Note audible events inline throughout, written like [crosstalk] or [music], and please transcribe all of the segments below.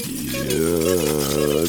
Yeah,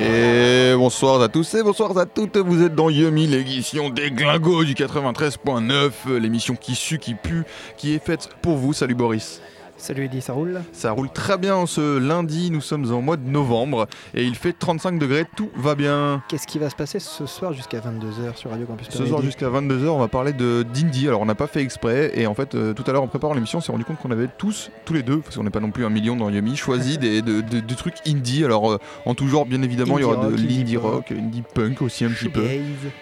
Et bonsoir à tous et bonsoir à toutes, vous êtes dans Yumi, l'émission des glingos du 93.9, l'émission qui sue, qui pue, qui est faite pour vous. Salut Boris. Salut Eddy, ça roule Ça roule très bien ce lundi, nous sommes en mois de novembre et il fait 35 degrés, tout va bien. Qu'est-ce qui va se passer ce soir jusqu'à 22h sur Radio Campus Paris Ce soir jusqu'à 22h, on va parler de d'indie. Alors on n'a pas fait exprès et en fait euh, tout à l'heure en préparant l'émission, on s'est rendu compte qu'on avait tous, tous les deux, parce qu'on n'est pas non plus un million dans Yumi, choisi [laughs] des, de- de- trucs indie. Alors euh, en tout genre bien évidemment, il y aura de l'indie rock, indie punk aussi un petit peu.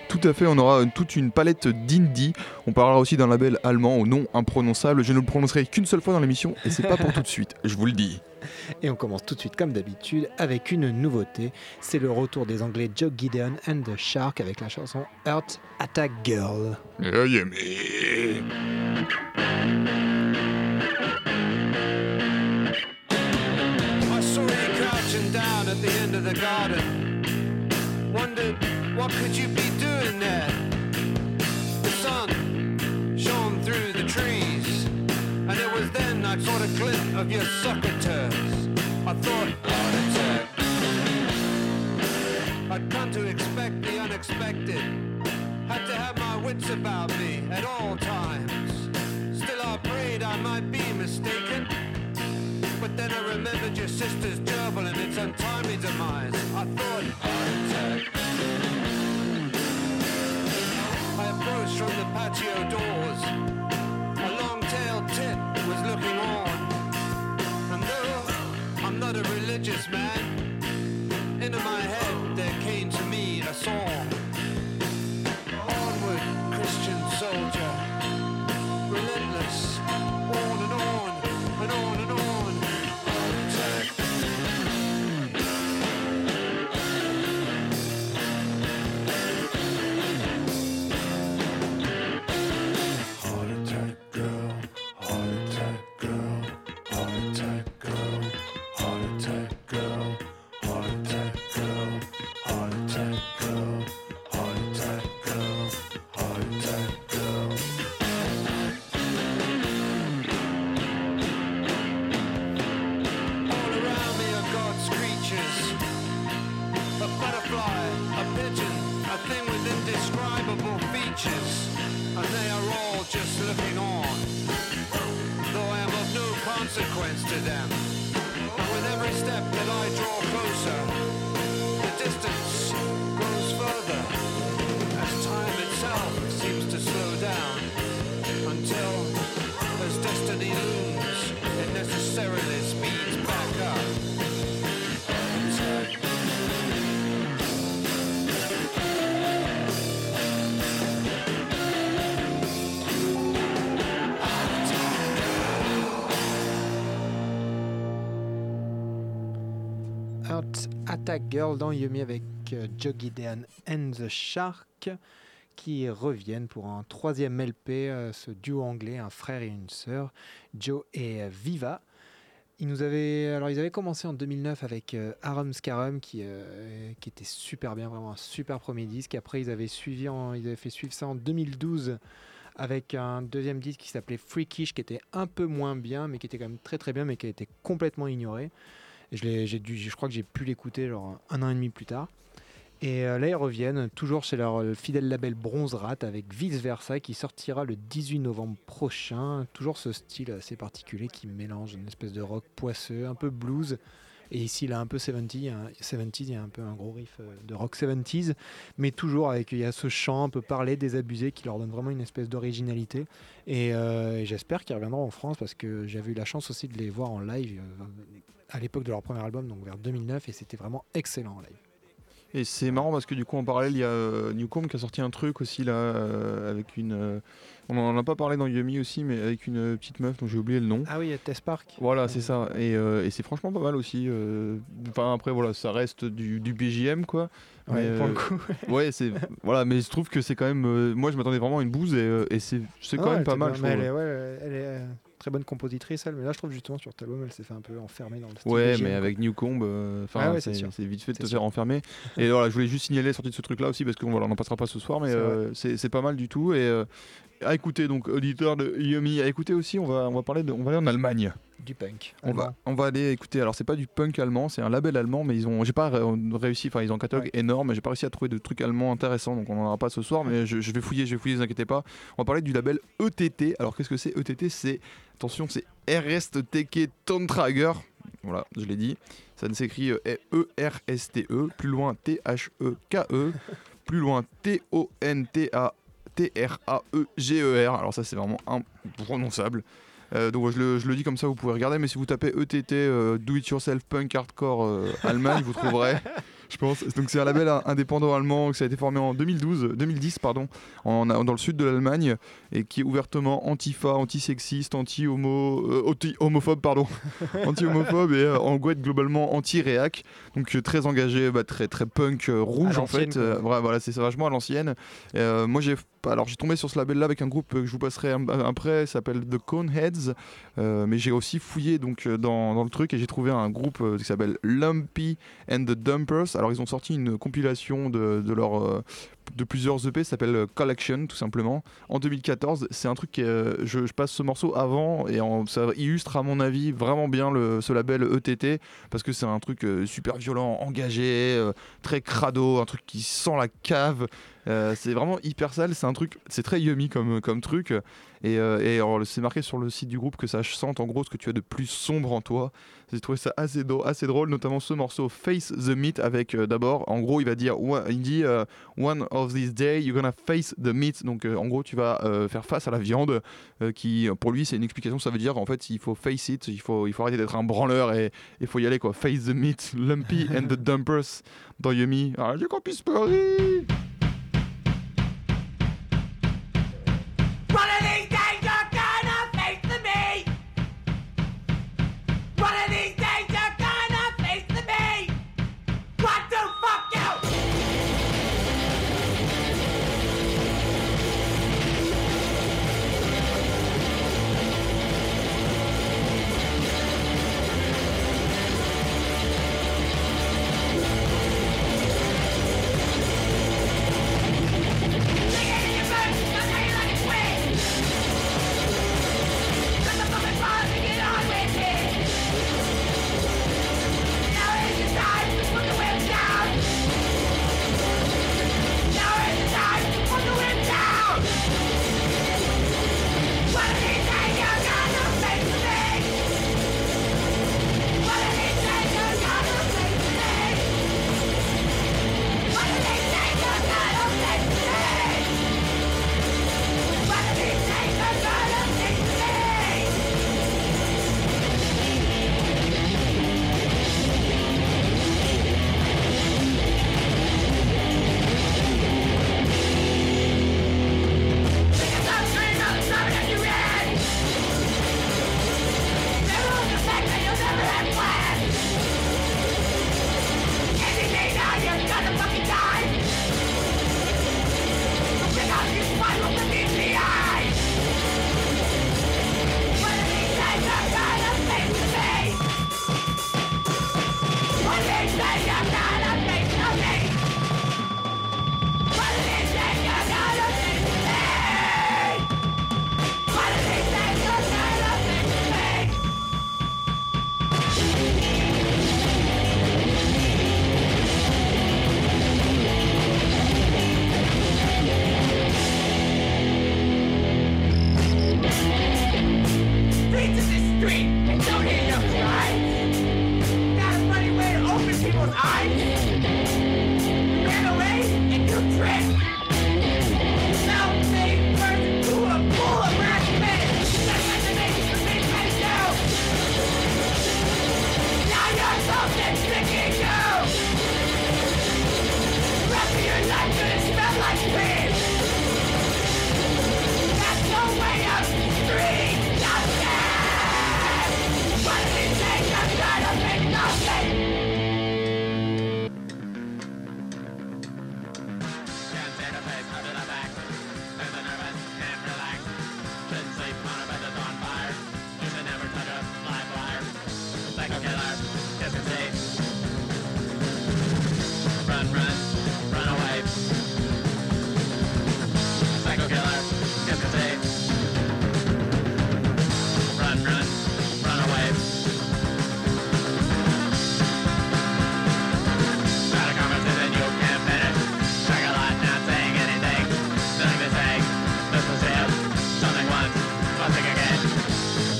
Tout à fait, on aura toute une palette d'indie. On parlera aussi d'un label allemand au nom imprononçable. Je ne le prononcerai qu'une seule fois dans l'émission et c'est pas pour tout de suite, je vous le dis. Et on commence tout de suite comme d'habitude avec une nouveauté. C'est le retour des Anglais Joe Gideon and the Shark avec la chanson Earth Attack Girl. Crouching down at the end of the garden. Wondered what could you be doing there? Of your soccer turfs. I thought heart attack. I'd come to expect the unexpected. Had to have my wits about me at all times. Still, I prayed I might be mistaken. But then I remembered your sister's gerbil and its untimely demise. I thought heart attack. I approached from the patio religious man, into my head Girl dans Yumi avec euh, Joe Gideon and the Shark qui reviennent pour un troisième LP, euh, ce duo anglais, un frère et une sœur, Joe et euh, Viva. Ils nous avaient, alors ils avaient commencé en 2009 avec Arum Scarum qui, qui était super bien, vraiment un super premier disque. Après ils avaient suivi, en- ils avaient fait suivre ça en 2012 avec un deuxième disque qui s'appelait Freakish qui était un peu moins bien mais qui était quand même très très bien mais qui a été complètement ignoré. Je, crois que j'ai pu l'écouter genre un an et demi plus tard. Et euh, là, ils reviennent toujours chez leur euh, fidèle label Bronze Rat avec Vice Versa qui sortira le 18 novembre prochain. Toujours ce style assez particulier qui mélange une espèce de rock poisseux, un peu blues. Et ici, il a un peu 70, il y a un, 70s, il y a un peu un gros riff euh, de rock 70s, mais toujours avec il y a ce chant un peu parlé, désabusé, qui leur donne vraiment une espèce d'originalité. Et, j'espère qu'ils reviendront en France parce que j'avais eu la chance aussi de les voir en live à l'époque de leur premier album, donc vers 2009, et c'était vraiment excellent en live. Et c'est marrant parce que du coup en parallèle il y a euh, Newcomb qui a sorti un truc aussi là euh, avec une. euh, on en a pas parlé dans Yumi aussi mais avec une petite meuf dont j'ai oublié le nom. Ah oui, il y a Test Park. Voilà c'est ça et, euh, et c'est franchement pas mal aussi. Enfin après voilà ça reste du, du BJM quoi. Ouais, Mais, pour le coup. [laughs] Ouais c'est voilà mais je trouve que c'est quand même. moi je m'attendais vraiment à une bouse et, et c'est c'est quand même pas mal. je trouve. elle est, ouais, elle est très bonne compositrice, elle. Mais là, je trouve justement sur cet album, elle s'est fait un peu enfermer dans le style. Ouais, mais avec Newcomb, euh, enfin, Ah ouais, c'est vite fait de te sûr. faire enfermer. [laughs] et voilà, je voulais juste signaler la sortie de ce truc-là aussi parce qu'on voilà, on n'en passera pas ce soir, mais C'est euh, pas mal du tout. Et euh, à écouter, donc auditeur de Yumi, à écouter aussi, on va, on va parler de, on va aller en Allemagne. du punk. On va, on va aller écouter. Alors c'est pas du punk allemand, c'est un label allemand, mais ils ont, j'ai pas ré- réussi. Enfin, ils ont un catalogue Ouais. énorme, mais j'ai pas réussi à trouver de trucs allemands intéressants, donc on en aura pas ce soir. Mais je, je vais fouiller, je vais fouiller, ne vous inquiétez pas. On va parler du label ETT. Alors qu'est-ce que c'est ETT C'est attention, c'est RSTK Tontrager. Voilà, je l'ai dit. Ça ne s'écrit euh, E-R-S-T-E, plus loin T-H-E-K-E, E, plus loin T-O-N-T-A. T-R-A-E-G-E-R. Alors, ça, c'est vraiment imprononçable. Euh, donc, je le, je le dis comme ça, vous pouvez regarder. Mais si vous tapez ETT, euh, Do It Yourself Punk Hardcore euh, Allemagne, vous trouverez. [laughs] Je pense. Donc, c'est un label in- indépendant allemand qui a été formé en 2012, 2010, pardon, en, dans le sud de l'Allemagne et qui est ouvertement antifa, antisexiste, anti-homo, euh, anti-homophobe, pardon, [laughs] anti-homophobe et euh, en gouette globalement anti-réac. Donc euh, très engagé, bah, très très punk euh, rouge en fait. Euh, voilà, c'est vachement à l'ancienne. Euh, moi j'ai alors j'ai tombé sur ce label là avec un groupe que je vous passerai après, s'appelle The Coneheads. Euh, mais j'ai aussi fouillé donc euh, dans, le truc et j'ai trouvé un groupe euh, qui s'appelle Lumpy and the Dumpers. Alors ils ont sorti une compilation de, plusieurs EP, s'appelle Collection tout simplement. En 2014, c'est un truc que je, passe ce morceau avant et ça illustre à mon avis vraiment bien le, ce label ETT parce que c'est un truc super violent, engagé, très crado, un truc qui sent la cave. Euh, c'est vraiment hyper sale, c'est un truc, c'est très yummy comme, truc. Et, euh, et c'est marqué sur le site du groupe que ça sente en gros ce que tu as de plus sombre en toi. J'ai trouvé ça assez, drôle, notamment ce morceau Face the Meat avec euh, d'abord, en gros, il va dire, il dit euh, One of these days, you're gonna face the meat. Donc en gros, tu vas faire face à la viande, qui pour lui, c'est une explication. Ça veut dire en fait, il faut face it, il faut, arrêter d'être un branleur et il faut y aller quoi. Face the meat, Lumpy and the Dumpers dans Yummy. Ah, j'ai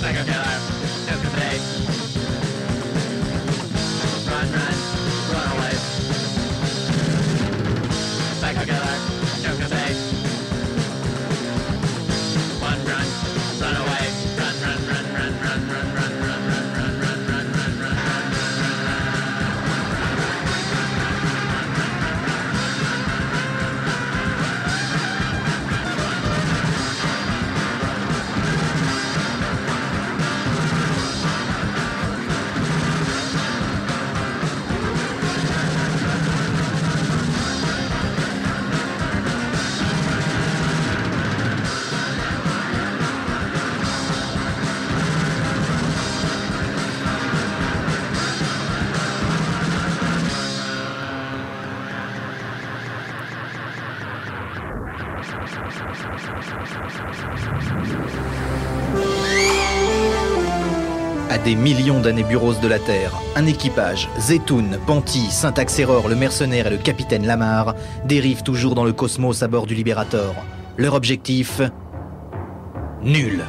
second that I. des millions d'années bureaux de la Terre, un équipage, Zetoun, Panty, Syntax-Error, le mercenaire et le capitaine Lamar, dérivent toujours dans le cosmos à bord du Libérator. Leur objectif? Nul.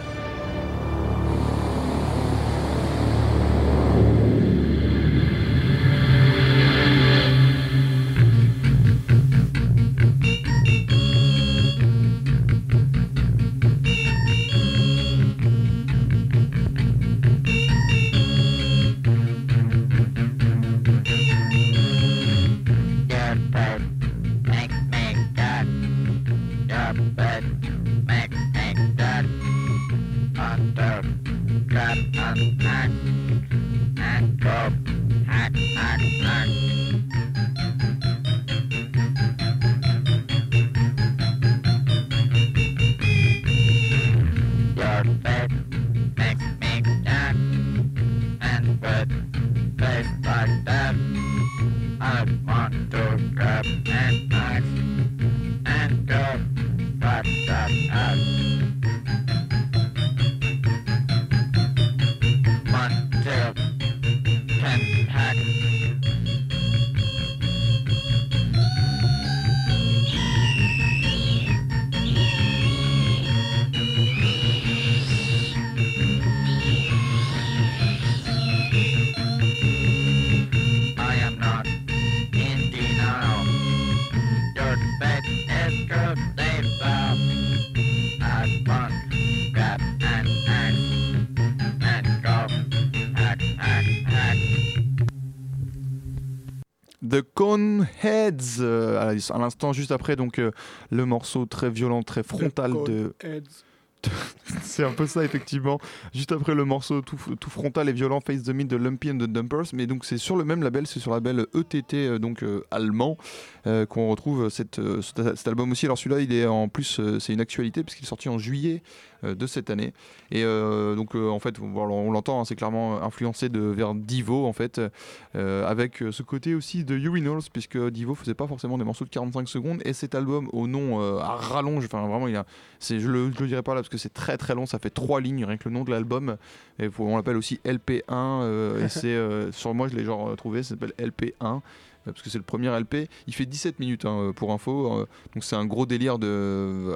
Coneheads, euh, à l'instant juste après donc euh, le morceau très violent, très frontal de. [laughs] C'est un peu ça effectivement. Juste après le morceau tout, tout frontal et violent Face the Meat de Lumpy and the Dumpers, mais donc c'est sur le même label, c'est sur le label ETT euh, donc euh, allemand euh, qu'on retrouve cette, euh, cet, album aussi. Alors celui-là, il est en plus, euh, c'est une actualité puisqu'il est sorti en juillet euh, de cette année. Et euh, donc euh, en fait, on, on l'entend, hein, c'est clairement influencé de vers Divo en fait, euh, avec euh, ce côté aussi de Urinals puisque Divo faisait pas forcément des morceaux de 45 secondes et cet album au nom euh, à rallonge, enfin vraiment il a, c'est, je le, je le dirai pas là parce que c'est très très long, ça fait trois lignes rien que le nom de l'album. Et on l'appelle aussi LP1 euh, et [laughs] c'est euh, sur moi je l'ai genre trouvé, ça s'appelle LP1 euh, parce que c'est le premier LP. Il fait 17 minutes hein, pour info, euh, donc c'est un gros délire de,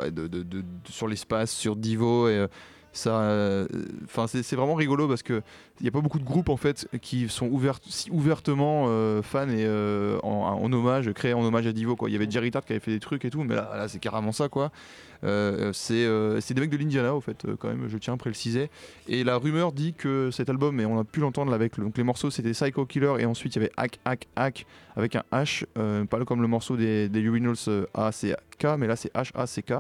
sur l'espace, sur Divo et euh, euh, c'est vraiment rigolo parce que il n'y a pas beaucoup de groupes en fait qui sont si ouvertement euh, fans et euh, en, en hommage, créés en hommage à Divo quoi. Il y avait Jerry Tart qui avait fait des trucs et tout, mais là, c'est carrément ça quoi. C'est des mecs de l'Indiana au fait quand même, je tiens à préciser. Et la rumeur dit que cet album, et on a pu l'entendre avec donc les morceaux, c'était Psycho Killer et ensuite il y avait Hack Hack Hack avec un H, pas comme le morceau des, des Urinals A C K, mais là c'est H A C K.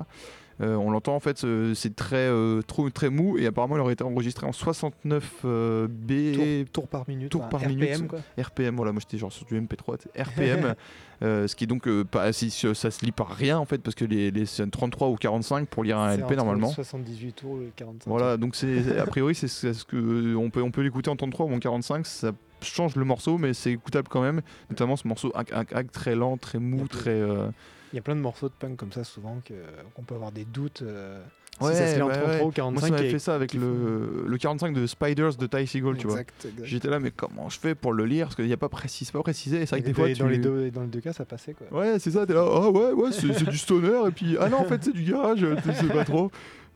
Euh, on l'entend en fait, c'est très, euh, trop, très mou et apparemment il aurait été enregistré en 69 euh, B Tour, tour par minute. tour enfin, par RPM, minute. quoi. RPM, voilà, moi j'étais genre sur du MP3, tu sais, RPM, [laughs] ce qui est donc pas, si, ça se lit par rien en fait, parce que les, les c'est un 33 ou 45 pour lire un LP normalement. 78 tours et 45. Voilà, donc c'est a priori c'est ce que on peut on peut l'écouter en 33 ou en 45, ça change le morceau, mais c'est écoutable quand même. Notamment ce morceau hack, hack, hack, très lent, très mou, très. euh, Il y a plein de morceaux de punk comme ça souvent que- qu'on peut avoir des doutes. euh, Ouais, si ça se lit en ouais, 33 ouais. ou Moi 45. ça m'avait et- fait ça avec le, le 45 de Spiders de Ty Seagull, tu vois. J'étais là, mais comment je fais pour le lire? Parce qu'il n'y a pas précis, c'est pas précisé. C'est vrai que Et des fois, dans, tu... les deux, dans les deux cas, ça passait quoi. Ouais, c'est ça, t'es là, ah ouais, ouais, c'est c'est du stoner, et puis, ah non, en fait, c'est du garage, [laughs] tu sais pas trop.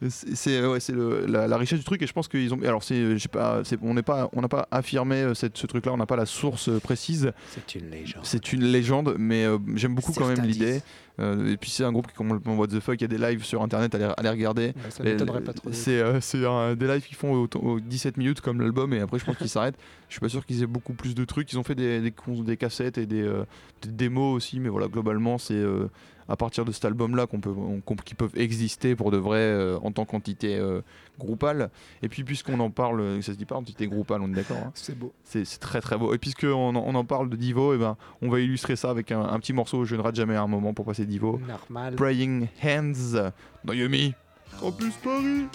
C'est ouais, c'est la, la richesse du truc, et je pense qu'ils ont. Alors, c'est, pas, on n'est pas, on n'a pas affirmé euh, cette, ce truc-là, on n'a pas la source euh, précise. C'est une légende. C'est une légende, mais euh, j'aime beaucoup quand même l'idée. Euh, et puis, c'est un groupe qui est complètement what the fuck, il y a des lives sur internet à à les regarder. Ouais, ça m'étonnerait pas trop. C'est euh, des lives qu'ils font au, au 17 minutes comme l'album et après je pense qu'ils s'arrêtent. [laughs] Je suis pas sûr qu'ils aient beaucoup plus de trucs. Ils ont fait des, des, cassettes et des, euh, des démos aussi, mais voilà, globalement c'est à partir de cet album-là qu'on peut, on- qu'on- qu'ils peuvent exister pour de vrai euh, en tant qu'entité euh, groupale. Et puis puisqu'on en parle, ça se dit pas entité groupale, on est d'accord hein C'est beau. c'est très très beau. Et puisqu'on en, on en parle de Divo, et ben, on va illustrer ça avec un, un petit morceau. Je ne rate jamais un moment pour passer Divo. Normal. Praying Hands dans Yumi. Campus Paris.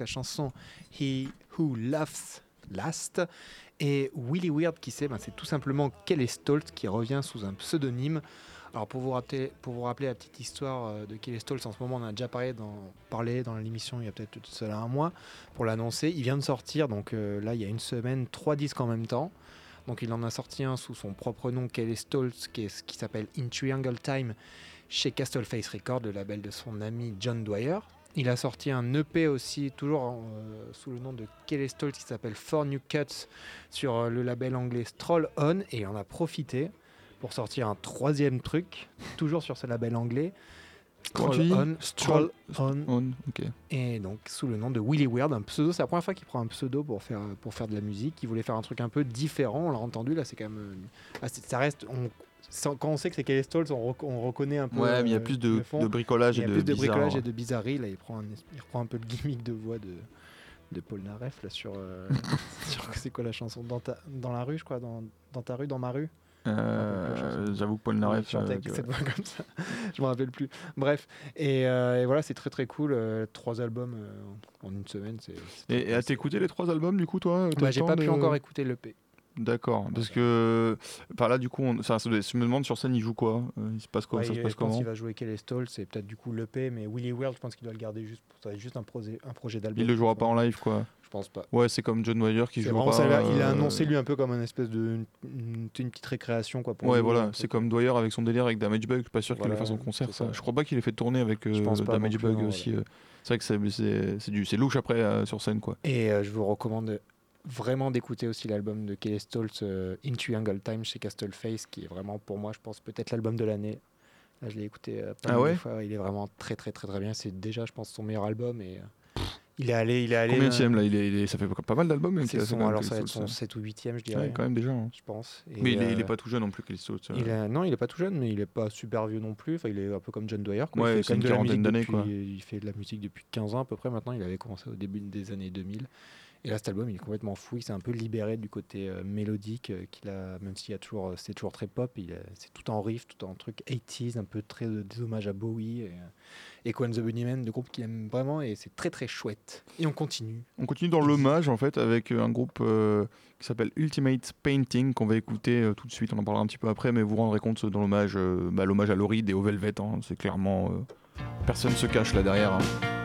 La chanson He Who Laughs Last. Et Willy Weird, qui c'est ben, C'est tout simplement Kelly Stoltz qui revient sous un pseudonyme. Alors pour vous, rappeler, pour vous rappeler la petite histoire euh, de Kelly Stoltz, en ce moment on a déjà parlé dans, dans l'émission il y a peut-être tout cela un mois pour l'annoncer. Il vient de sortir, donc euh, là il y a une semaine, trois disques en même temps. Donc il en a sorti un sous son propre nom, Kelly Stoltz, qui, est, qui s'appelle In Triangle Time chez Castleface Records, le label de son ami John Dwyer. Il a sorti un EP aussi, toujours euh, sous le nom de Kelly Stoltz, qui s'appelle Four New Cuts sur euh, le label anglais Stroll On, et il en a profité pour sortir un troisième truc, [laughs] toujours sur ce label anglais. Stroll On, Stroll On, On, ok. et donc sous le nom de Willy Weird, un pseudo. C'est la première fois qu'il prend un pseudo pour faire, pour faire de la musique. Il voulait faire un truc un peu différent. On l'a entendu là, c'est quand même. euh, ah, ça reste. On, quand on sait que c'est Kelly Stoltz, on, rec- on reconnaît un peu. Ouais, mais il y a euh, plus de, bricolage et de de bizarre. bricolage et de bizarrerie. Là, il reprend un, il reprend un peu le gimmick de voix de, de Paul Naref là sur. euh, [laughs] sur- c'est quoi la chanson dans, ta, dans la rue, je crois, dans, dans ta rue, dans ma rue. Euh, J'avoue que Paul Oui, Naref. chantait euh, cette voix comme ça. [laughs] je me rappelle plus. Bref, et, et voilà, c'est très très cool. trois albums en une semaine, c'est. Et, c'est- écouté les trois albums du coup, toi Bah, j'ai pas pu encore écouter l'EP. D'accord, parce que par là, du coup, on... doit- je me demande sur scène, il joue quoi Euh, Il se passe quoi Ouais, Ça se il- passe je pense comment qu'il va jouer Kelly Stoll, c'est peut-être du coup l'EP, mais Willy World, je pense qu'il doit le garder juste pour ça va être juste un, projet un projet d'album. Il le jouera pas en live, quoi. Je pense pas. Ouais, c'est comme John Wire qui joue pas. ça, là, il a euh, annoncé lui un peu comme un espèce de une, une petite récréation quoi. Pour Ouais, voilà, c'est comme Dwyer avec son délire avec Damage Bug. Je suis pas sûr qu'il le fasse en concert. ça. Je crois pas qu'il ait fait tourner avec euh, Je pense pas Damage non plus, Bug non, aussi. euh. C'est vrai que c'est- louche après euh, sur scène, quoi. Et euh, je vous recommande vraiment d'écouter aussi l'album de Kelly Stoltz, euh, In Triangle Time chez Castleface, qui est vraiment pour moi, je pense, peut-être l'album de l'année. Là, je l'ai écouté euh, pas Ah mal de ouais? fois. Il est vraiment très très très très bien. C'est déjà, je pense, son meilleur album. Et euh, il est allé, il est allé. Combien euh, là? Il est, il est- Ça fait pas mal d'albums. même, C'est son, même, alors Kelly ça va être Stoltz, son 7 ou 8ème, je ça. Ouais, dirais. quand même déjà. hein. Je pense. Et, Mais il est, il est euh, pas tout jeune non plus, Kelly Stoltz. euh. il est- non, il est pas tout jeune, mais il est pas super vieux non plus. Enfin, il est un peu comme John Dwyer. Quoi. Ouais, il fait une de la quarantaine musique d'années. Il fait de la musique depuis 15 ans à peu près. Maintenant, il avait commencé au début des années 2000. Et là, cet album, il est complètement fou. Il s'est un peu libéré du côté euh, mélodique, euh, qu'il a, même s'il a toujours, euh, c'est toujours très pop, c'est tout en riff, tout en truc 80s, un peu très des hommages à Bowie et, et Quan the Bunnyman, de groupe qu'il aime vraiment et c'est très très chouette. Et on continue. On continue dans l'hommage en fait avec un groupe qui s'appelle Ultimate Painting qu'on va écouter tout de suite. On en parlera un petit peu après, mais vous vous rendrez compte dans l'hommage, bah, l'hommage à Laurie et au Velvet. Hein. C'est clairement personne ne se cache là derrière. Hein.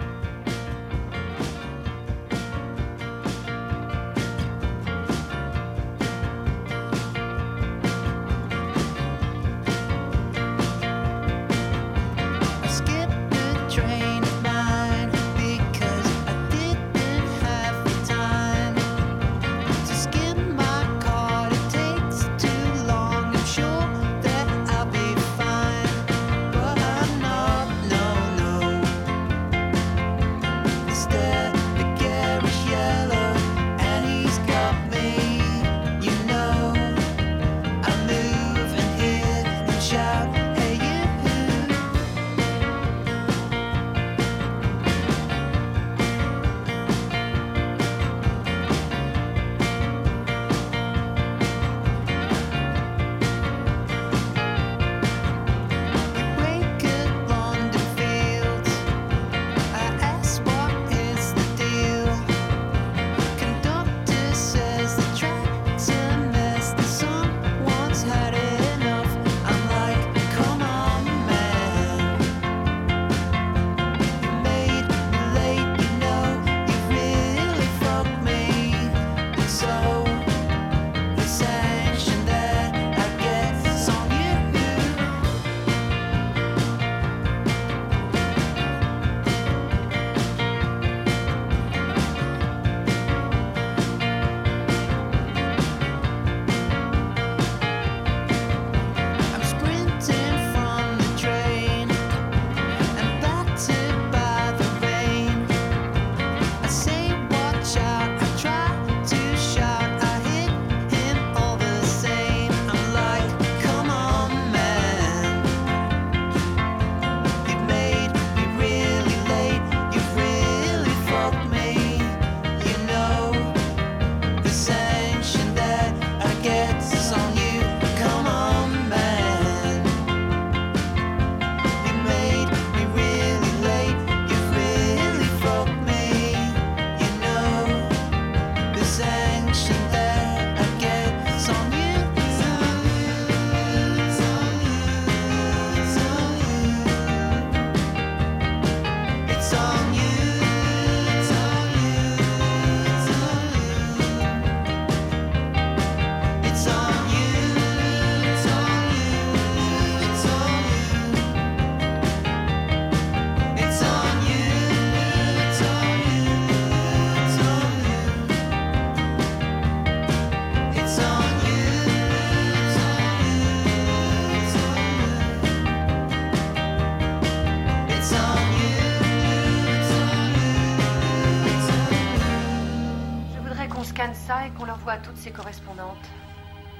et qu'on l'envoie à toutes ses correspondantes.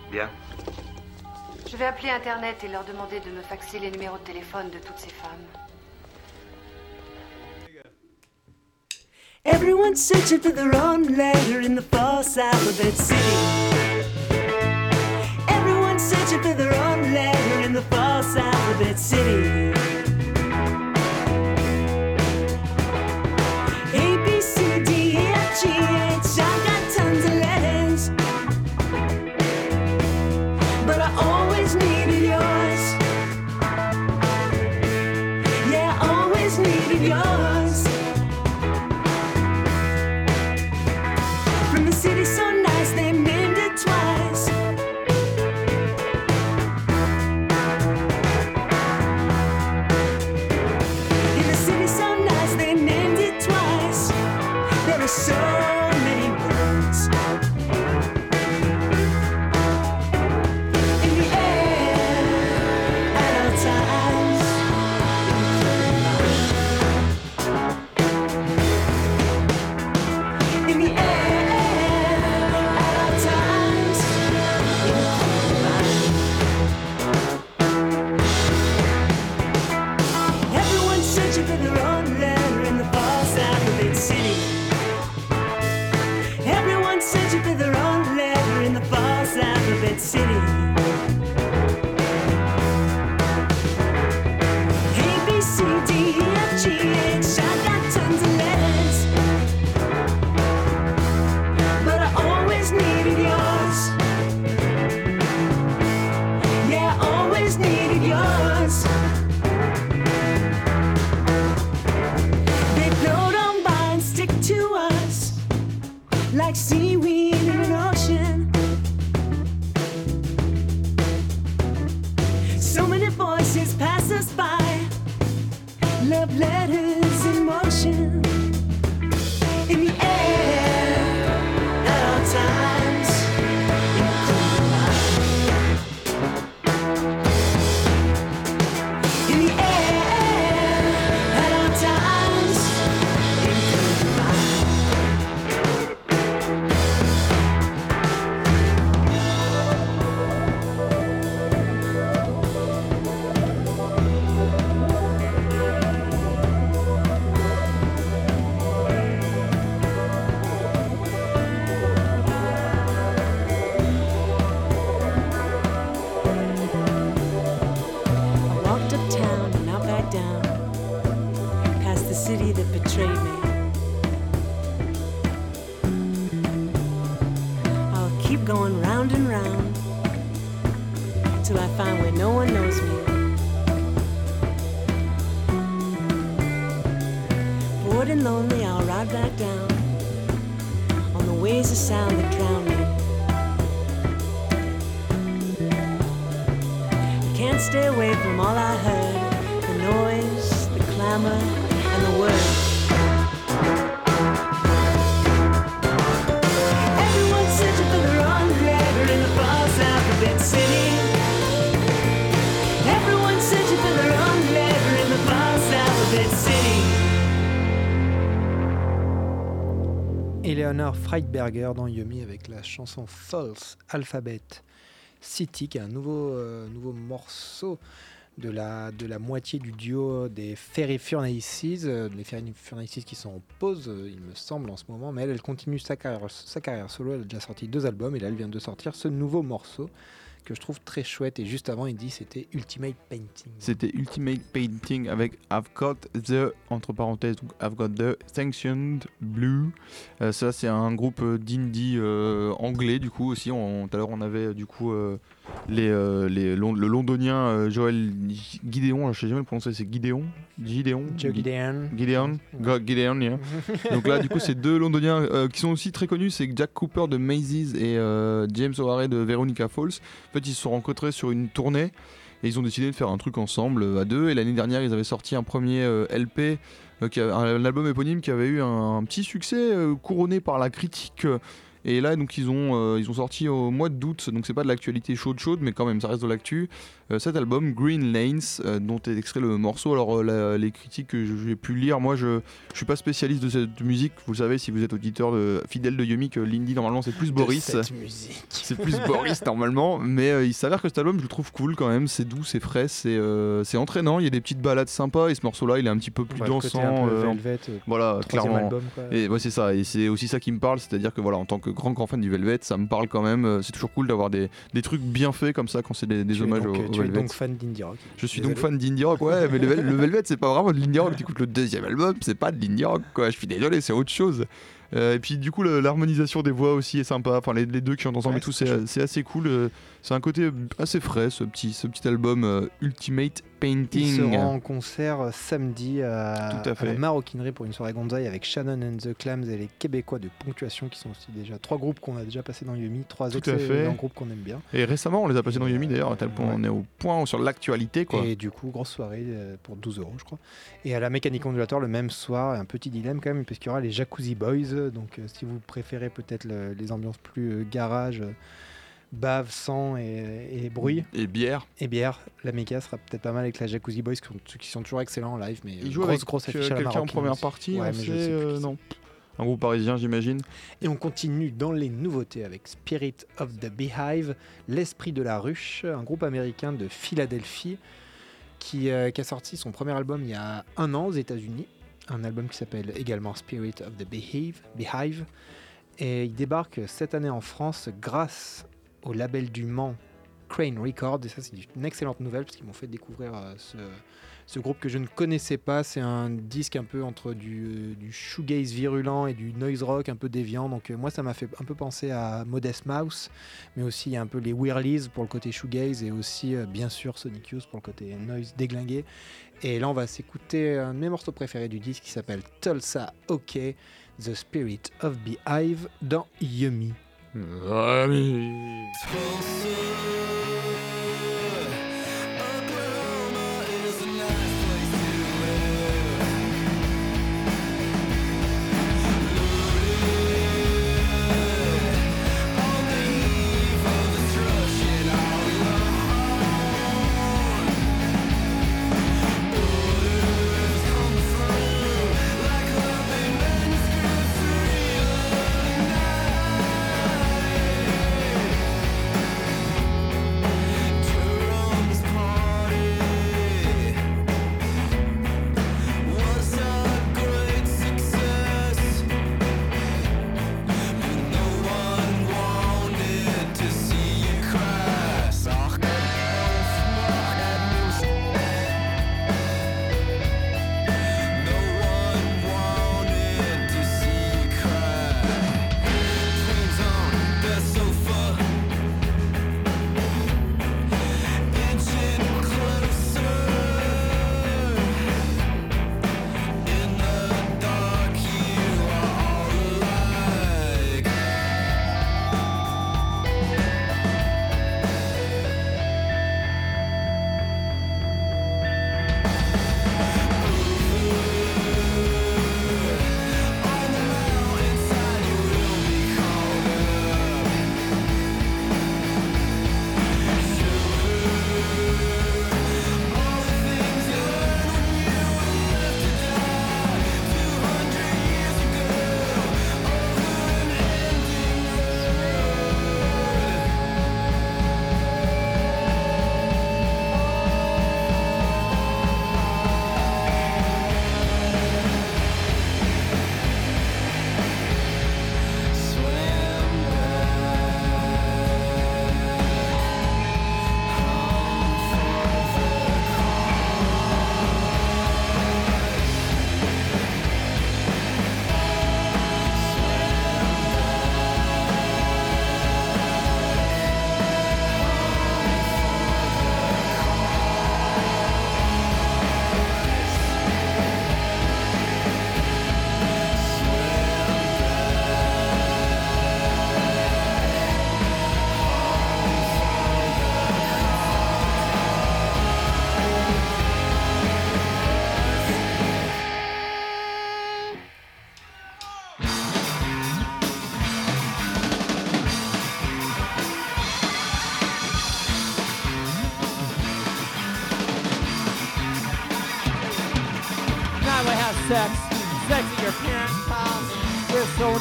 Bien. Je vais appeler Internet et leur demander de me faxer les numéros de téléphone de toutes ces femmes. Everyone's searching for their own letter in the false alphabet city. Everyone's searching for their own letter in the false alphabet city. Eleanor Freitberger dans Yumi avec la chanson False Alphabet. City, qui est un nouveau, euh, morceau de la, de la moitié du duo des Fairy Furnaces, euh, les Fairy Furnaces qui sont en pause, euh, il me semble, en ce moment, mais elle, continue sa carrière solo, elle a déjà sorti deux albums, et là, elle vient de sortir ce nouveau morceau que je trouve très chouette, et juste avant, il dit c'était Ultimate Painting. C'était Ultimate Painting avec I've got the, entre parenthèses, donc I've got the Sanctioned Blue. Euh, ça, c'est un groupe d'indie euh, anglais, du coup, aussi. Tout à l'heure, on avait, du coup, euh, les, euh, les, le londonien euh, Joël Gideon, je sais jamais le prononcer, c'est Gideon? Gideon? Joe Gideon. Gideon, Go- Gideon, yeah. [laughs] Donc là, du coup, c'est deux londoniens euh, qui sont aussi très connus. C'est Jack Cooper de Macy's et euh, James O'Hare de Veronica Falls. En fait, ils se sont rencontrés sur une tournée et ils ont décidé de faire un truc ensemble à deux. Et l'année dernière, ils avaient sorti un premier LP, qui un, album éponyme qui avait eu un, un petit succès couronné par la critique. Et là, donc, ils ont, euh, ils ont sorti au mois d'août, donc c'est pas de l'actualité chaude chaude, mais quand même, ça reste de l'actu. Euh, cet album, Green Lanes, euh, dont est extrait le morceau. Alors, euh, la- les critiques que j'ai pu lire, moi, je, je suis pas spécialiste de cette musique. Vous savez, si vous êtes auditeur de, fidèle de Yumi, que Lindy, normalement, c'est plus Boris. C'est plus Boris normalement, mais il s'avère que cet album je le trouve cool quand même, c'est doux, c'est frais, c'est c'est entraînant, il y a des petites balades sympas et ce morceau là il est un petit peu plus Ouais, dansant. un peu Velvet, voilà, clairement. album. Et ouais, c'est ça, et c'est aussi ça qui me parle, c'est-à-dire que voilà, en tant que grand grand fan du Velvet, ça me parle quand même, c'est toujours cool d'avoir des, des trucs bien faits comme ça quand c'est des, hommages donc, au, Velvet. donc fan d'indie rock. Je suis Désolé. donc fan d'indie rock, ouais, mais le, Vel- le [laughs] Velvet, c'est pas vraiment de l'indie rock. Tu écoutes le deuxième album, c'est pas de l'indie rock, quoi. Je suis désolé, c'est autre chose. Euh, et puis, du coup, l'harmonisation des voix aussi est sympa. Enfin, les, les deux qui chantent ensemble Ouais, et tout, c'est assez cool. Euh, C'est un côté assez frais, ce petit, ce petit album euh, Ultimate Il Painting. sera en concert euh, samedi à, à la Maroquinerie pour une soirée Gonzaï avec Shannon and the Clams et les Québécois de Ponctuation qui sont aussi déjà trois groupes qu'on a déjà passé dans Yumi, trois fait. groupes qu'on aime bien. Et récemment, on les a passés dans Yumi d'ailleurs, à tel point Ouais. on est au point sur l'actualité, quoi. Et du coup, grosse soirée euh, pour 12 euros, je crois. Et à la mécanique ondulatoire, le même soir, un petit dilemme quand même, puisqu'il y aura les Jacuzzi Boys. Donc, euh, si vous préférez peut-être le- les ambiances plus euh, garage, euh, bave, sang et, et bruit. Et bière. Et bière, la méca sera peut-être pas mal avec la Jacuzzi Boys, qui sont, qui sont toujours excellents en live. Mais grosse, avec grosse affiche quelqu'un en première aussi. partie, Ouais, mais je sais plus non. Un groupe parisien, j'imagine. Et on continue dans les nouveautés avec Spirit of the Beehive, l'esprit de la ruche, un groupe américain de Philadelphie qui, euh, qui a sorti son premier album il y a un an aux États-Unis. Un album qui s'appelle également Spirit of the Beehive. Beehive. Et il débarque cette année en France grâce au label du Mans Crane Records. Et ça, c'est une excellente nouvelle parce qu'ils m'ont fait découvrir euh, ce, groupe que je ne connaissais pas. C'est un disque un peu entre du, du shoegaze virulent et du noise rock un peu déviant. Donc euh, moi, ça m'a fait un peu penser à Modest Mouse, mais aussi un peu les Whirlies pour le côté shoegaze et aussi euh, bien sûr Sonic Youth pour le côté noise déglingué. Et là, on va s'écouter un de mes morceaux préférés du disque qui s'appelle Tulsa OK, The Spirit of Beehive dans Yummy. Now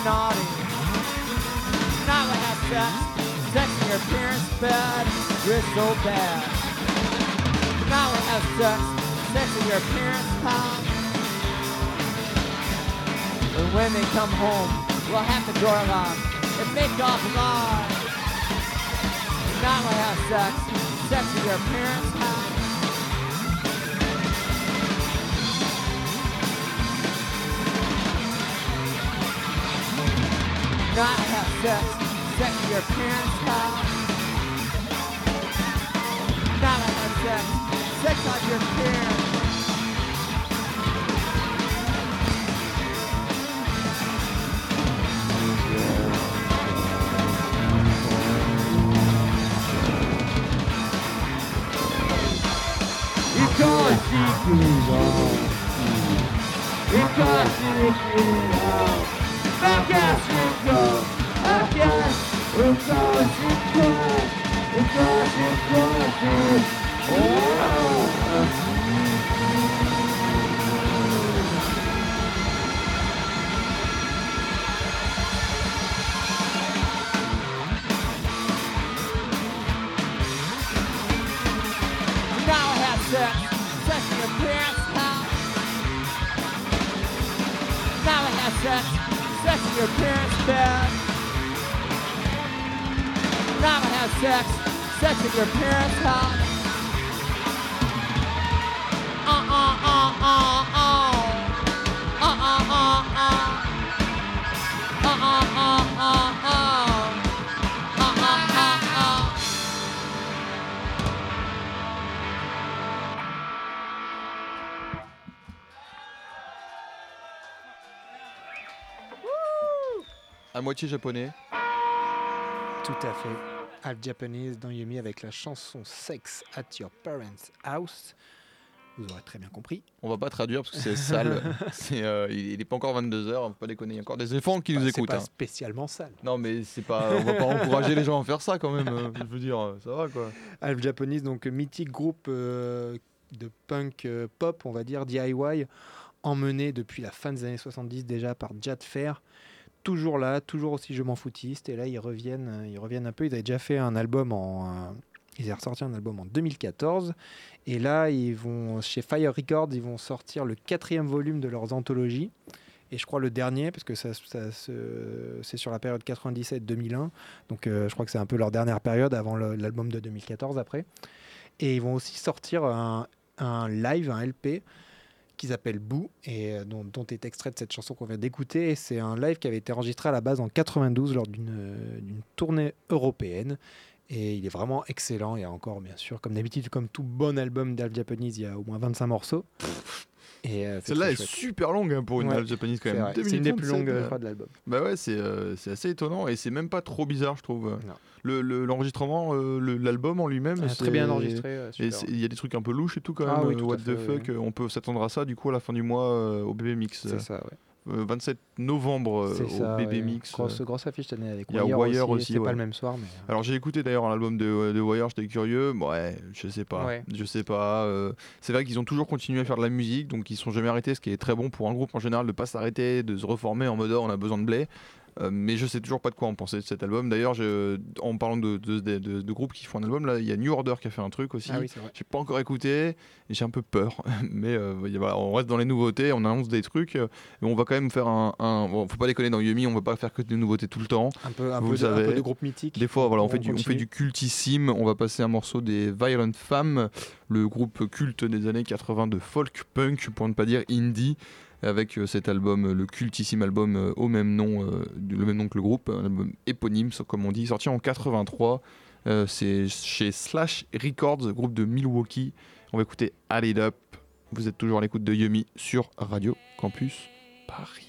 naughty. Now we have sex, sex in your parents' bed. We're so bad. Now we have sex, sex in your parents' house. And when they come home, we'll have the door locked and make off live. Now we have sex, sex in your parents' not have sex, sex in your parents' house. Not have sex, sex on your parents. Because is on. Because guess we'll go. I guess we'll go. We'll. We'll go. We'll your parents'. Now I have sex, sex in your parents' house. À moitié japonais. Tout à fait. Half Japanese dans Yumi avec la chanson Sex at Your Parents' House. Vous aurez très bien compris. On va pas traduire parce que c'est [laughs] sale. C'est, euh, il il est pas encore 22h, on va pas déconner. Il y a encore des enfants qui nous Bah, C'est écoutent. pas hein. spécialement sale. Non, mais c'est pas, on va pas encourager les gens à faire ça quand même. euh, Je veux dire, ça va quoi. Half Japanese, donc mythique groupe euh, de punk euh, pop, on va dire, DIY, emmené depuis la fin des années 70 déjà par Jad Fair. Toujours là, toujours aussi je m'en foutiste. Et là, ils reviennent, euh, ils reviennent un peu. Ils avaient déjà fait un album en. euh, ils avaient ressorti un album en 2014. Et là, ils vont, chez Fire Records, ils vont sortir le quatrième volume de leurs anthologies. Et je crois le dernier, parce que ça, c'est sur la période 97-2001. Donc euh, je crois que c'est un peu leur dernière période avant l'album de 2014 après. Et ils vont aussi sortir un, un live, un LP, qu'ils appellent Boo, et euh, dont, est extrait de cette chanson qu'on vient d'écouter. Et c'est un live qui avait été enregistré à la base en 92 lors d'une euh, d'une tournée européenne. Et il est vraiment excellent. A encore, bien sûr, comme d'habitude, comme tout bon album d'Alf Japanese, il y a au moins 25 morceaux. Et euh, Celle-là est super longue hein, pour une Ouais, japanese quand même. C'est une des plus longues 27, euh, euh, de l'album. Bah ouais, c'est euh, assez étonnant et c'est même pas trop bizarre, je trouve. Non. Le- le- L'enregistrement, le- l'album en lui-même, Ah, c'est- très bien enregistré. il y a des trucs un peu louches et tout quand même. Ah oui, euh, tout what the oui, fuck, on peut s'attendre à ça du coup à la fin du mois au BB Mix. C'est ça, ouais. Euh, 27 novembre euh, C'est au BB. Mix. Grosse, euh. grosse affiche cette année avec Il y a Wire, Wire aussi. aussi, C'était ouais. pas le même soir, mais. euh, Alors j'ai écouté d'ailleurs l'album de, de Wire, j'étais curieux. Bon, ouais, je sais pas. Ouais. Je sais pas. euh, c'est vrai qu'ils ont toujours continué à faire de la musique, donc ils sont jamais arrêtés, ce qui est très bon pour un groupe en général de pas s'arrêter, de se reformer en mode oh, on a besoin de blé. Euh, mais je sais toujours pas de quoi en penser de cet album. D'ailleurs, en parlant de, de, de- de- de groupes qui font un album, là, il y a New Order qui a fait un truc aussi. Ah oui. J'ai pas encore écouté, et j'ai un peu peur. [laughs] Mais euh, voilà, on reste dans les nouveautés, on annonce des trucs, euh, et on va quand même faire un. un- bon, faut pas déconner dans Yumi, on va pas faire que des nouveautés tout le temps. Un peu, un Vous peu, de, un peu savez, de groupe mythique. Des fois, voilà, on On fait, du, on fait du cultissime. On va passer un morceau des Violent Femmes, le groupe culte des années 80 de folk punk, pour ne pas dire indie, avec euh, cet album, euh, le cultissime album euh, au même nom, le même nom que le groupe, un album éponyme, comme on dit, sorti en 83. Euh, C'est chez Slash Records, groupe de Milwaukee. On va écouter Add It Up. Vous êtes toujours à l'écoute de Yumi sur Radio Campus Paris.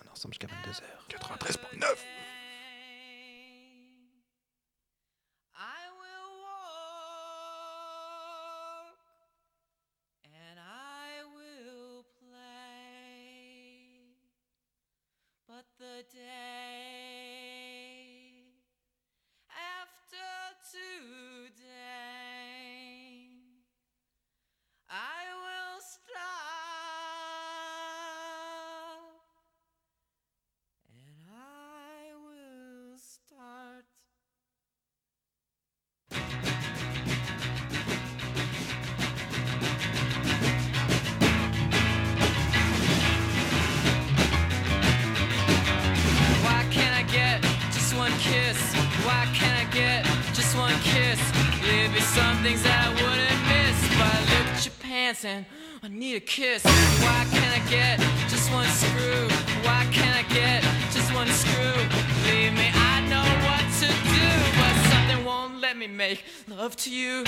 On est ensemble jusqu'à 22h. 93.9 and I need a kiss. Why can't I get just one screw? Why can't I get just one screw? Believe me, I know what to do, but something won't let me make love to you.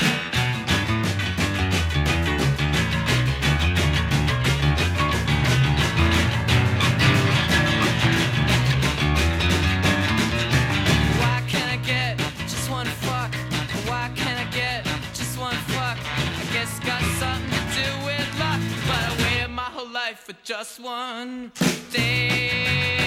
Just one day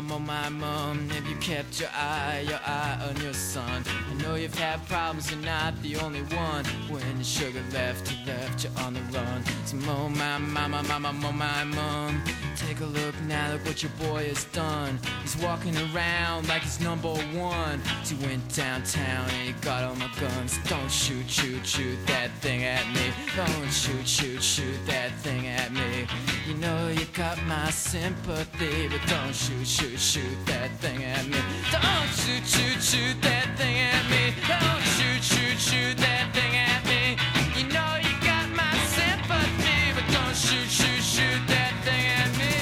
mama, oh my mom, have you kept your eye, your eye on your son? I know you've had problems, you're not the only one. When the sugar left, you left you on the run. So, mo my mama, mama, mo my mom. Take a look now, look what your boy has done. He's walking around like he's number one. He went downtown and he got all my guns. Don't shoot, shoot, shoot that thing at me. Don't shoot, shoot, shoot that thing at me. You know you got my sympathy, but don't shoot, shoot, shoot that thing at me. Don't shoot, shoot, shoot that thing at me. Don't shoot, shoot, shoot that thing at me. You know you got my sympathy, but don't shoot, shoot, shoot that thing at me.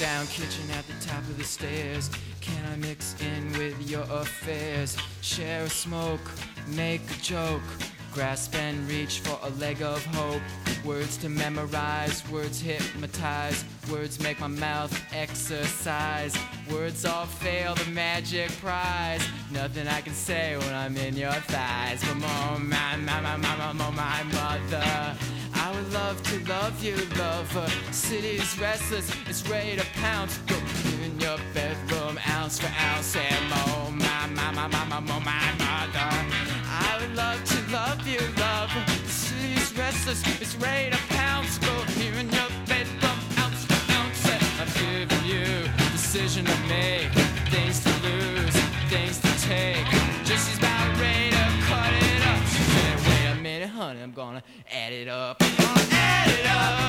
down kitchen at the top of the stairs. Can I mix in with your affairs? Share a smoke, make a joke. Grasp and reach for a leg of hope. Words to memorize, words hypnotize. Words make my mouth exercise. Words all fail the magic prize. Nothing I can say when I'm in your thighs. Oh my, my, my, my, my, my, my mother. I would love to love you, lover. City's restless, it's ready to pounce. Go in your bedroom, ounce for ounce, and oh my, my, my, my, my, mother. I would love to love you, lover. City's restless, it's ready to pounce. Go here in your bedroom, ounce for ounce, I'm giving you decision to make, things to lose, things to take. Just she's about ready to cut it up. She said, wait a minute, honey, I'm gonna add it up. Gonna add it up.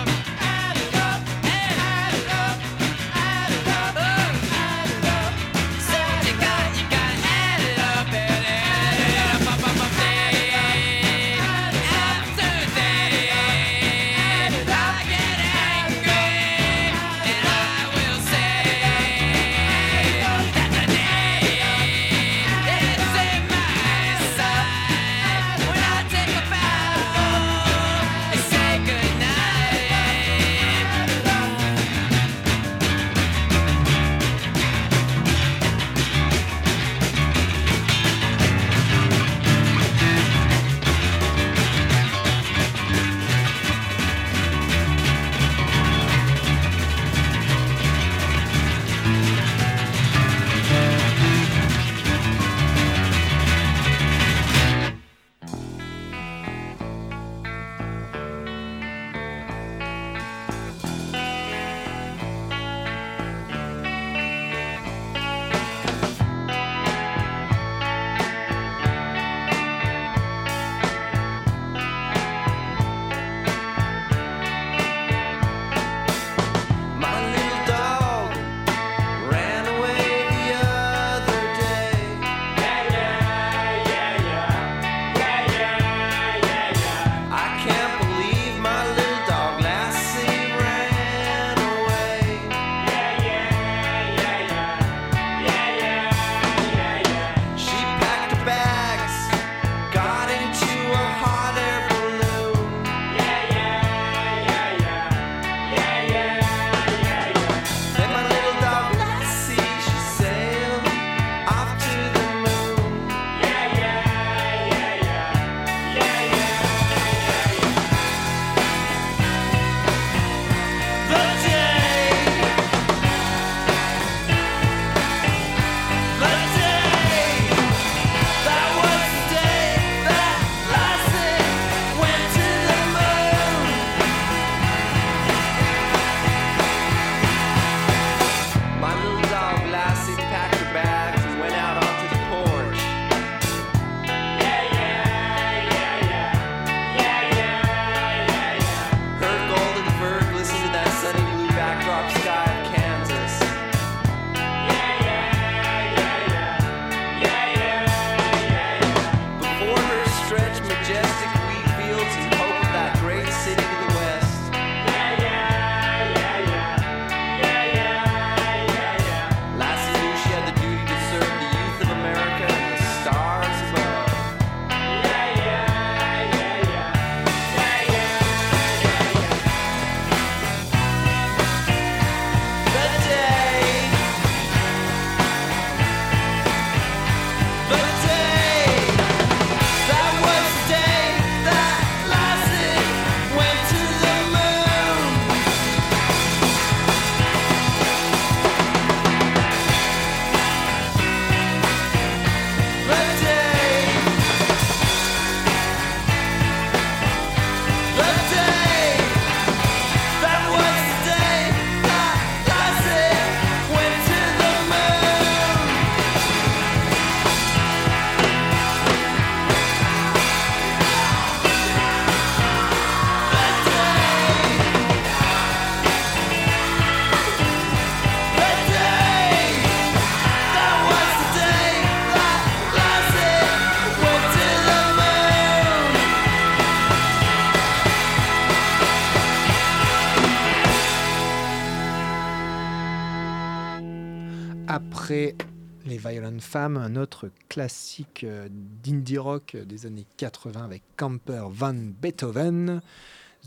Les Violent Femmes, un autre classique euh, d'indie rock des années 80 avec Camper Van Beethoven.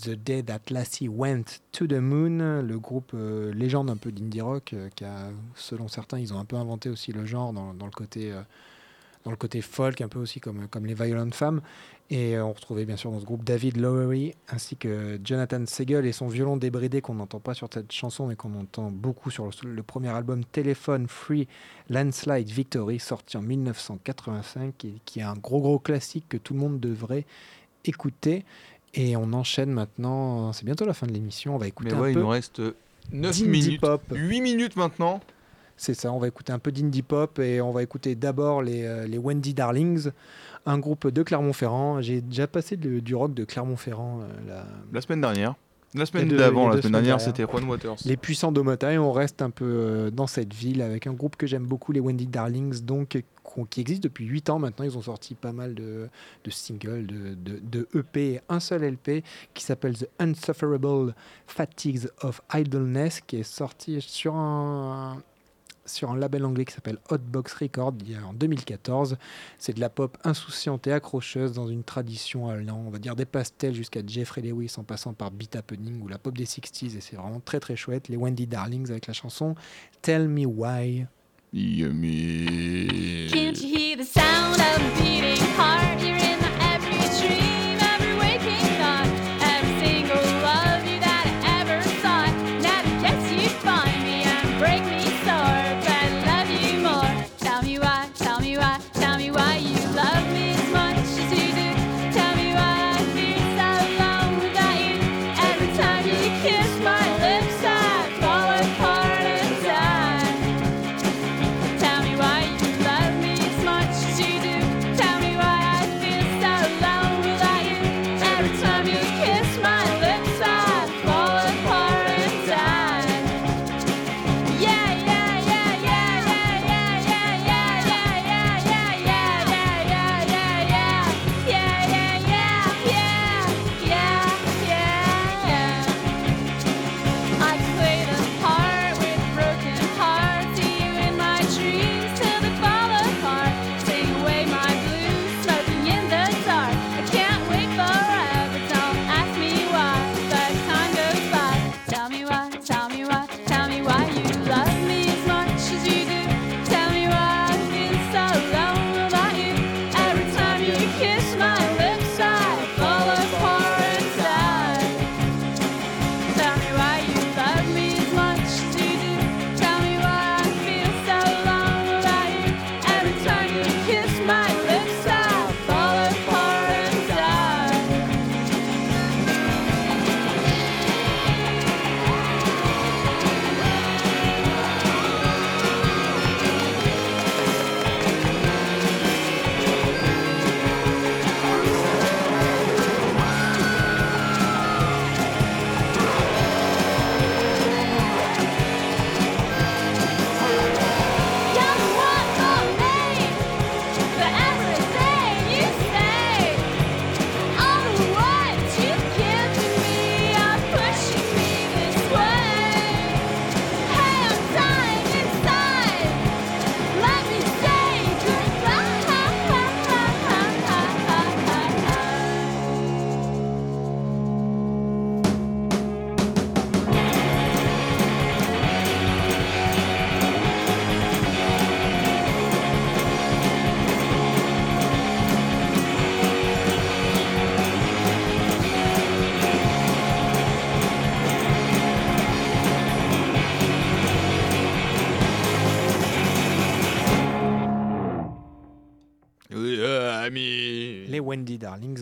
The Day That Lassie Went to the Moon, le groupe euh, légende un peu d'indie rock, euh, qui a, selon certains, ils ont un peu inventé aussi le genre dans, le côté dans le côté folk, un peu aussi comme, comme les Violent Femmes. Et euh, on retrouvait bien sûr dans ce groupe David Lowery ainsi que Jonathan Segel et son violon débridé qu'on n'entend pas sur cette chanson mais qu'on entend beaucoup sur le, le premier album Telephone Free Landslide Victory sorti en 1985 et qui est un gros gros classique que tout le monde devrait écouter. Et on enchaîne maintenant, c'est bientôt la fin de l'émission, on va écouter Mais un ouais, il peu nous reste 9 d'indie minutes. pop. 8 minutes maintenant. C'est ça, on va écouter un peu d'indie pop et on va écouter d'abord les, euh, les Wendy Darlings, un groupe de Clermont-Ferrand. J'ai déjà passé du rock de Clermont-Ferrand. euh, la- La semaine dernière. La semaine d'avant, la semaine dernière, c'était Juan Waters. Les puissants d'Omota et on reste un peu euh, dans cette ville avec un groupe que j'aime beaucoup, les Wendy Darlings, donc qui existe depuis 8 ans maintenant. Ils ont sorti pas mal de, de singles, de, de, de EP, et un seul LP qui s'appelle The Unsufferable Fatigues of Idleness, qui est sorti sur un, sur un label anglais qui s'appelle Hotbox Records il y a- en 2014. C'est de la pop insouciante et accrocheuse dans une tradition allant, on va dire, des pastels jusqu'à Jeffrey Lewis en passant par Beat Happening ou la pop des 60s et c'est vraiment très très chouette. Les Wendy Darlings avec la chanson Tell Me Why. Yummy. Can't you hear the sound of beating?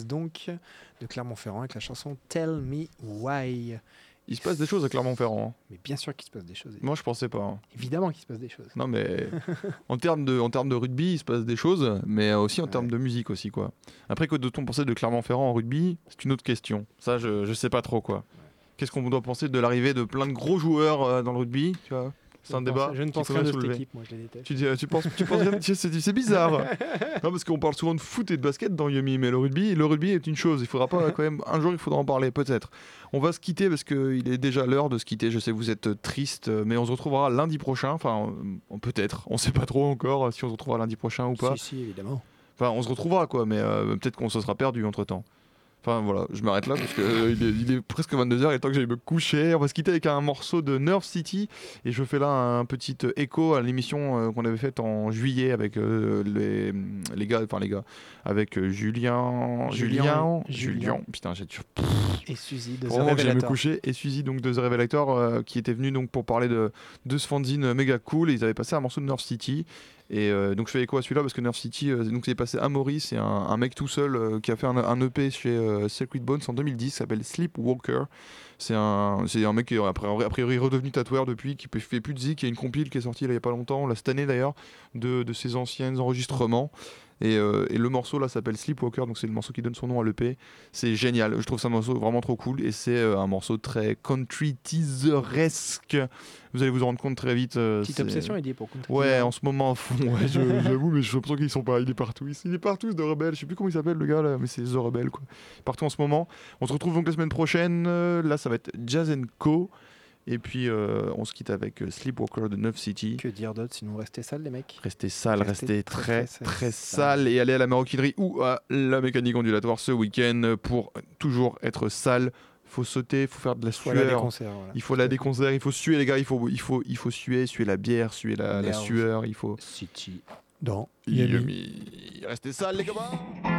Donc de Clermont-Ferrand avec la chanson Tell Me Why. Il se passe des choses à Clermont-Ferrand. hein. Mais bien sûr qu'il se passe des choses. Moi, je pensais pas. hein. Évidemment qu'il se passe des choses. Non, mais [laughs] en termes de, en termes de rugby, il se passe des choses, mais aussi en termes de musique aussi, quoi. Après, que doit-on penser de Clermont-Ferrand en rugby? C'est une autre question. Ça, je, je sais pas trop, quoi. Qu'est-ce qu'on doit penser de l'arrivée de plein de gros joueurs euh, dans le rugby, tu vois? C'est un débat. Je ne pense rien de cette soulever. équipe, moi je les déteste. Tu, dis, euh, tu penses, tu penses c'est bizarre. [laughs] non, parce qu'on parle souvent de foot et de basket dans Yumi, mais le rugby, le rugby est une chose. Il faudra pas [laughs] quand même un jour, il faudra en parler peut-être. On va se quitter parce qu'il est déjà l'heure de se quitter. Je sais que vous êtes triste, mais on se retrouvera lundi prochain. Enfin, peut-être. On sait pas trop encore si on se retrouvera lundi prochain ou pas. Si, si, évidemment. Enfin, on se retrouvera quoi, mais euh, peut-être qu'on se sera perdu entre temps. Enfin voilà, je m'arrête là parce que euh, est, il est presque 22h, il est temps que j'aille me coucher. On va se quitter avec un morceau de Nerve City et je fais là un petit euh, écho à l'émission euh, qu'on avait faite en juillet avec euh, les, les gars, enfin les gars, avec Julien, Julien, Julien, putain j'ai Et Suzy de The j'allais me coucher et Suzy donc de The Revelator qui était venu donc pour parler de, de ce fanzine méga cool et ils avaient passé un morceau de Nerve City et euh, donc je fais écho à celui-là parce que Nerve City euh, c'est passé à Maurice c'est un, mec tout seul euh, qui a fait un, EP chez euh, Sacred Bones en 2010 qui s'appelle Sleepwalker. C'est un, un mec qui est a priori redevenu tatoueur depuis qui fait plus de zik. Il y a une compile qui est sortie il y a pas longtemps là cette année d'ailleurs de ses anciens enregistrements et, euh, et le morceau là s'appelle Sleepwalker, donc c'est le morceau qui donne son nom à l'EP. C'est génial, je trouve ça un morceau vraiment trop cool et c'est euh, un morceau très country teaseresque. Vous allez vous en rendre compte très vite. euh, Petite obsession, il dit, pour country Ouais, teaser. en ce moment à fond, ouais, je- [laughs] j'avoue, mais j'ai l'impression qu'ils sont pas. Il est partout. Il- Il est partout, The Rebel. Je sais plus comment il s'appelle le gars là, mais c'est The Rebel quoi. Partout en ce moment. On se retrouve donc la semaine prochaine. euh, Là, ça va être Jazz Co. Et puis euh, on se quitte avec euh, Sleepwalker de 9 City. Que dire d'autre sinon rester sale, les mecs? Restez sale, Restez restez très, très très très, sale. sale et allez à la maroquinerie ou à la mécanique ondulatoire ce week-end pour toujours être sale. Faut sauter, faut faire de la des sueur. concerts, voilà. Il faut des concerts, il faut suer les gars, il faut il faut il faut suer, suer la bière, suer la, la sueur, il faut City dans. Yummy. Restez sale les gars.